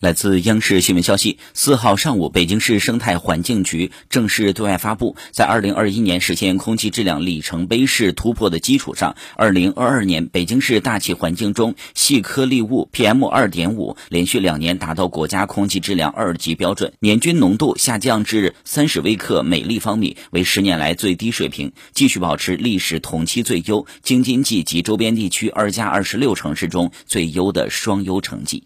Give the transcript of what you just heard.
来自央视新闻消息四号上午北京市生态环境局正式对外发布在二零二一年实现空气质量里程碑式突破的基础上二零二二年北京市大气环境中细颗粒物 pm 二点五连续两年达到国家空气质量二级标准年均浓度下降至三十微克每立方米为十年来最低水平继续保持历史同期最优京津冀及周边地区二加二十六城市中最优的双优成绩。